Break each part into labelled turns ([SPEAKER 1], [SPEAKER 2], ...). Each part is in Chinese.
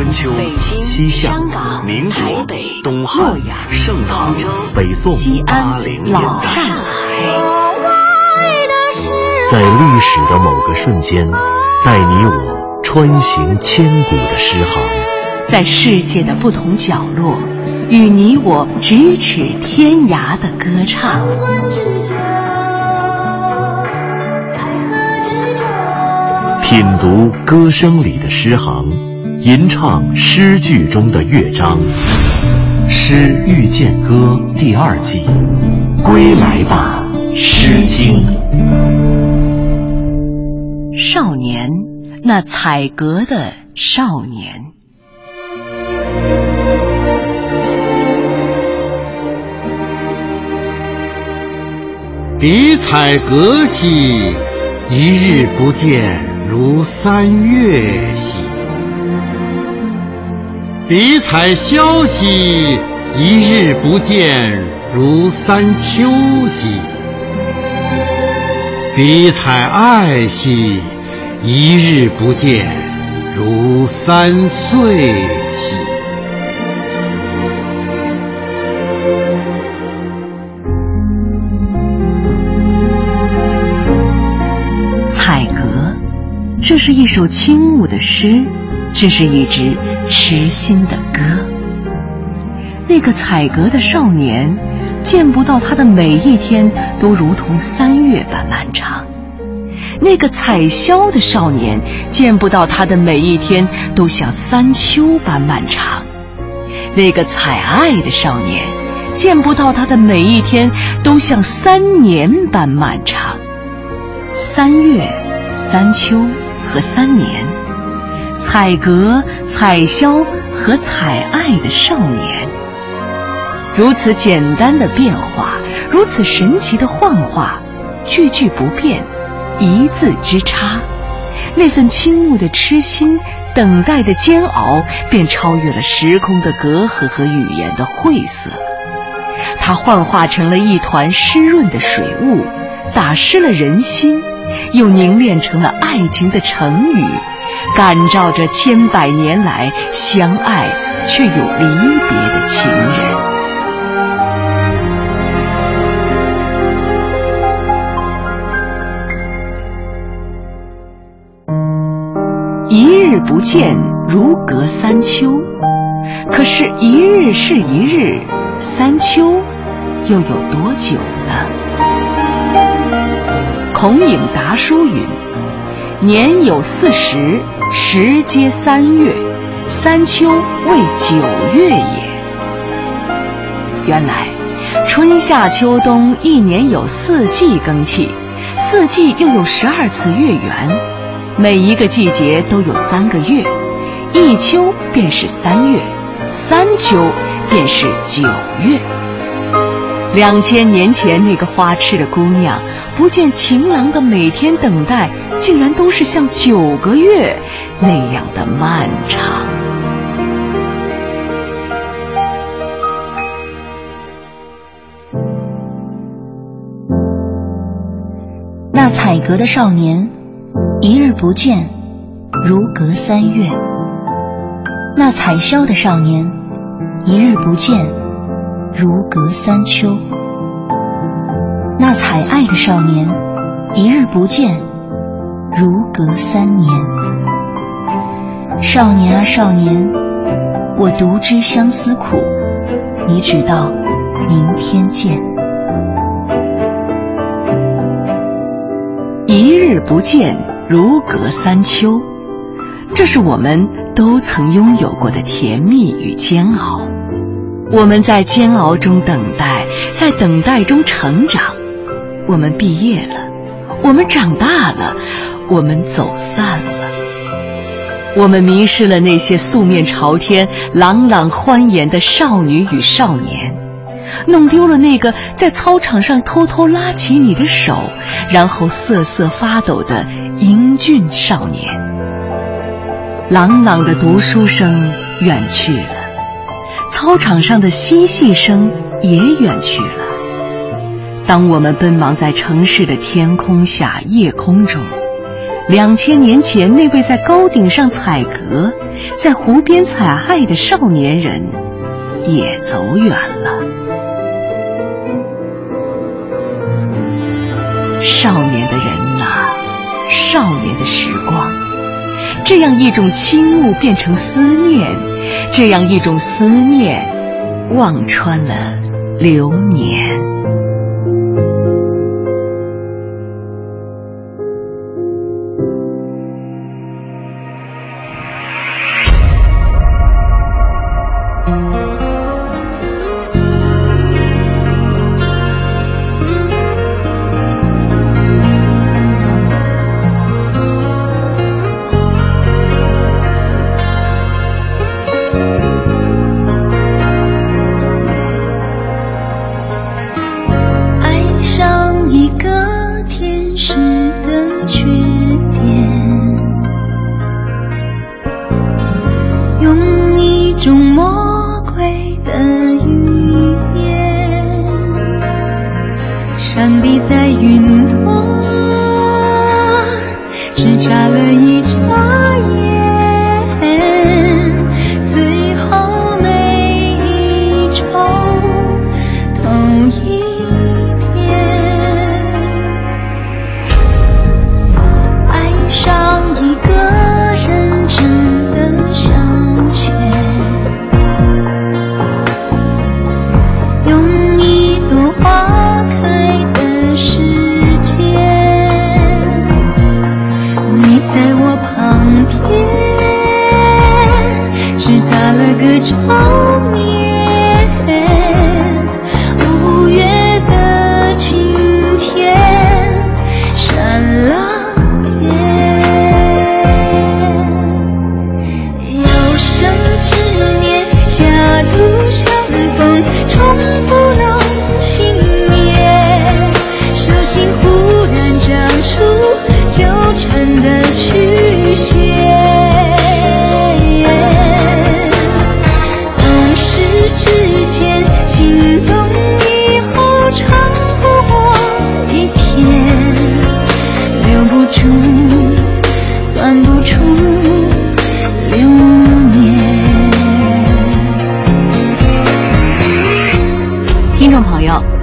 [SPEAKER 1] 春秋、西夏、民国、东汉、盛唐、北宋、八零年代，在历史的某个瞬间，带你我穿行千古的诗行；
[SPEAKER 2] 在世界的不同角落，与你我咫尺天涯的歌唱。
[SPEAKER 1] 品读歌声里的诗行，吟唱诗句中的乐章，《诗遇见歌》第二季，归来吧，《诗经》。
[SPEAKER 2] 少年，那采格的少年。
[SPEAKER 3] 彼采格兮，一日不见。如三月兮，彼采萧兮，一日不见如三秋兮；彼采艾兮，一日不见如三岁兮。
[SPEAKER 2] 这是一首轻慕的诗，这是一支痴心的歌。那个采格的少年，见不到他的每一天都如同三月般漫长；那个采萧的少年，见不到他的每一天都像三秋般漫长；那个采艾的少年，见不到他的每一天都像三年般漫长。三月，三秋。和三年，采格、采萧和采爱的少年，如此简单的变化，如此神奇的幻化，句句不变，一字之差，那份倾慕的痴心，等待的煎熬，便超越了时空的隔阂和语言的晦涩。它幻化成了一团湿润的水雾，打湿了人心。又凝练成了爱情的成语，感召着千百年来相爱却又离别的情人。一日不见，如隔三秋。可是，一日是一日，三秋又有多久呢？孔颖达书云：“年有四十，时皆三月，三秋为九月也。”原来，春夏秋冬一年有四季更替，四季又有十二次月圆，每一个季节都有三个月，一秋便是三月，三秋便是九月。两千年前，那个花痴的姑娘不见情郎的每天等待，竟然都是像九个月那样的漫长。
[SPEAKER 4] 那采格的少年，一日不见，如隔三月；那采萧的少年，一日不见。如隔三秋，还爱的少年，一日不见，如隔三年。少年啊少年，我独知相思苦，你只道明天见。
[SPEAKER 2] 一日不见，如隔三秋，这是我们都曾拥有过的甜蜜与煎熬。我们在煎熬中等待，在等待中成长。我们毕业了，我们长大了，我们走散了。我们迷失了那些素面朝天、朗朗欢颜的少女与少年，弄丢了那个在操场上偷偷拉起你的手，然后瑟瑟发抖的英俊少年。朗朗的读书声远去了。操场上的嬉戏声也远去了。当我们奔忙在城市的天空下、夜空中，两千年前那位在高顶上采格，在湖边采艾的少年人也走远了。少年的人呐，少年的时光，这样一种倾慕变成思念，这样一种思念望穿了流年。
[SPEAKER 5] 在云端，只差了一张。了个招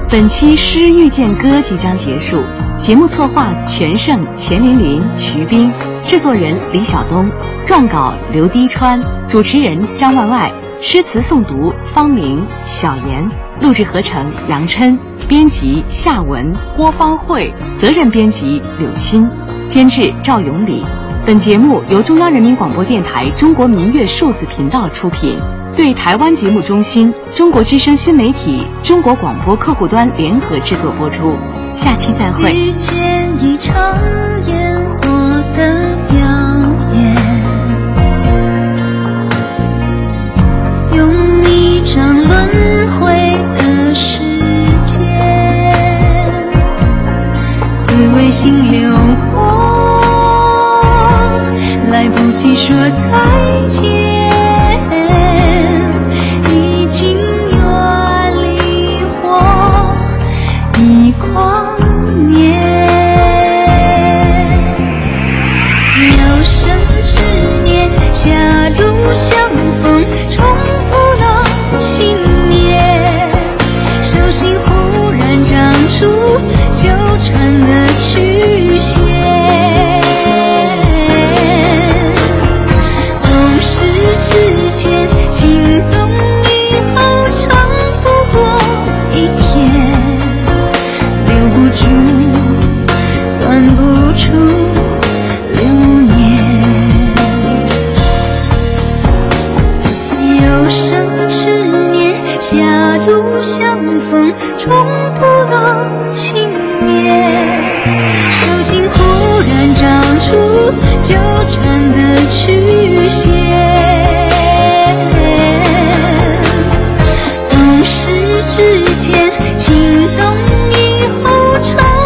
[SPEAKER 2] 本期《诗遇见歌》即将结束，节目策划全胜、钱琳琳、徐冰，制作人李晓东，撰稿刘滴川，主持人张万外，诗词诵读方明、小妍，录制合成杨琛，编辑夏文、郭方慧，责任编辑柳鑫，监制赵永礼。本节目由中央人民广播电台中国民乐数字频道出品。对台湾节目中心、中国之声新媒体、中国广播客户端联合制作播出，下期再会。遇
[SPEAKER 5] 见一场烟火的表演，用一张轮回的时间，滋味心流你说再见，已经远离我亿光年。有生之年，狭路相逢，重复了信念，手心忽然长出纠缠的曲线。路相逢终不能幸免手心忽然长出纠缠的曲线懂事之前情动以后长